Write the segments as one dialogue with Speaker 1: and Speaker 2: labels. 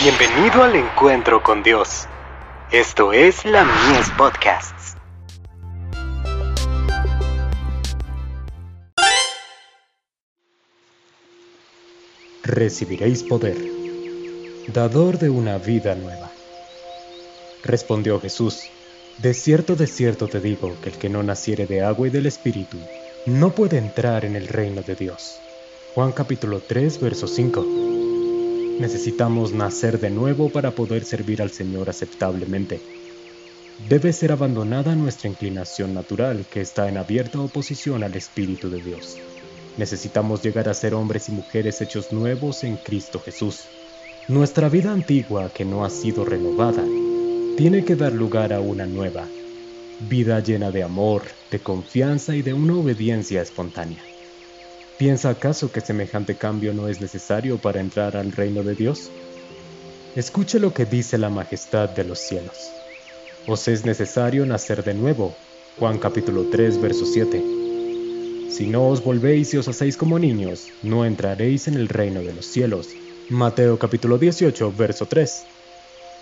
Speaker 1: Bienvenido al encuentro con Dios. Esto es la Mies Podcasts.
Speaker 2: Recibiréis poder, dador de una vida nueva. Respondió Jesús, De cierto, de cierto te digo que el que no naciere de agua y del Espíritu, no puede entrar en el reino de Dios. Juan capítulo 3, verso 5. Necesitamos nacer de nuevo para poder servir al Señor aceptablemente. Debe ser abandonada nuestra inclinación natural que está en abierta oposición al Espíritu de Dios. Necesitamos llegar a ser hombres y mujeres hechos nuevos en Cristo Jesús. Nuestra vida antigua que no ha sido renovada tiene que dar lugar a una nueva, vida llena de amor, de confianza y de una obediencia espontánea. ¿Piensa acaso que semejante cambio no es necesario para entrar al reino de Dios? Escuche lo que dice la majestad de los cielos. Os es necesario nacer de nuevo. Juan capítulo 3, verso 7. Si no os volvéis y os hacéis como niños, no entraréis en el reino de los cielos. Mateo capítulo 18, verso 3.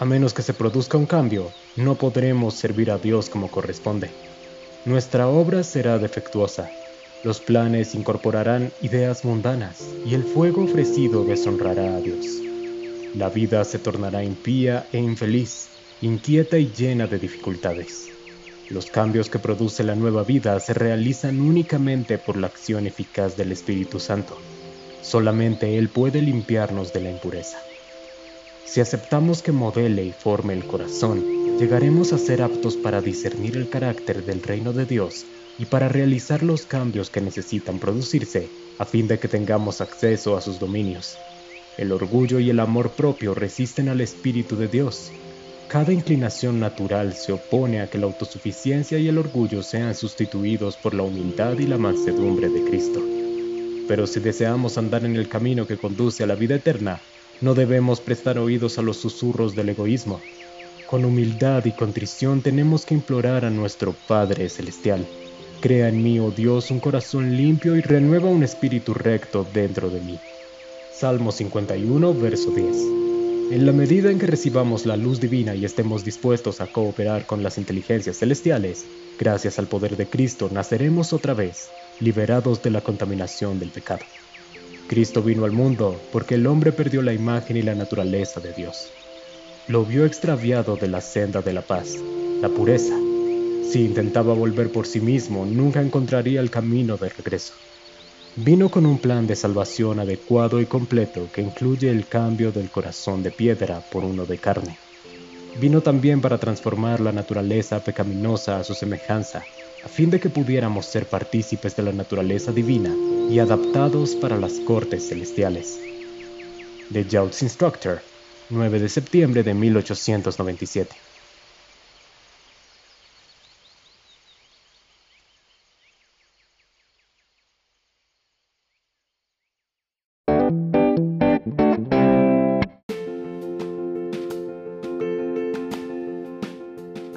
Speaker 2: A menos que se produzca un cambio, no podremos servir a Dios como corresponde. Nuestra obra será defectuosa, los planes incorporarán ideas mundanas y el fuego ofrecido deshonrará a Dios. La vida se tornará impía e infeliz, inquieta y llena de dificultades. Los cambios que produce la nueva vida se realizan únicamente por la acción eficaz del Espíritu Santo. Solamente Él puede limpiarnos de la impureza. Si aceptamos que modele y forme el corazón, llegaremos a ser aptos para discernir el carácter del reino de Dios y para realizar los cambios que necesitan producirse a fin de que tengamos acceso a sus dominios. El orgullo y el amor propio resisten al Espíritu de Dios. Cada inclinación natural se opone a que la autosuficiencia y el orgullo sean sustituidos por la humildad y la mansedumbre de Cristo. Pero si deseamos andar en el camino que conduce a la vida eterna, no debemos prestar oídos a los susurros del egoísmo. Con humildad y contrición tenemos que implorar a nuestro Padre Celestial Crea en mí, oh Dios, un corazón limpio y renueva un espíritu recto dentro de mí. Salmo 51, verso 10. En la medida en que recibamos la luz divina y estemos dispuestos a cooperar con las inteligencias celestiales, gracias al poder de Cristo naceremos otra vez, liberados de la contaminación del pecado. Cristo vino al mundo porque el hombre perdió la imagen y la naturaleza de Dios. Lo vio extraviado de la senda de la paz, la pureza, si intentaba volver por sí mismo, nunca encontraría el camino de regreso. Vino con un plan de salvación adecuado y completo que incluye el cambio del corazón de piedra por uno de carne. Vino también para transformar la naturaleza pecaminosa a su semejanza, a fin de que pudiéramos ser partícipes de la naturaleza divina y adaptados para las cortes celestiales. The Jouts Instructor, 9 de septiembre de 1897.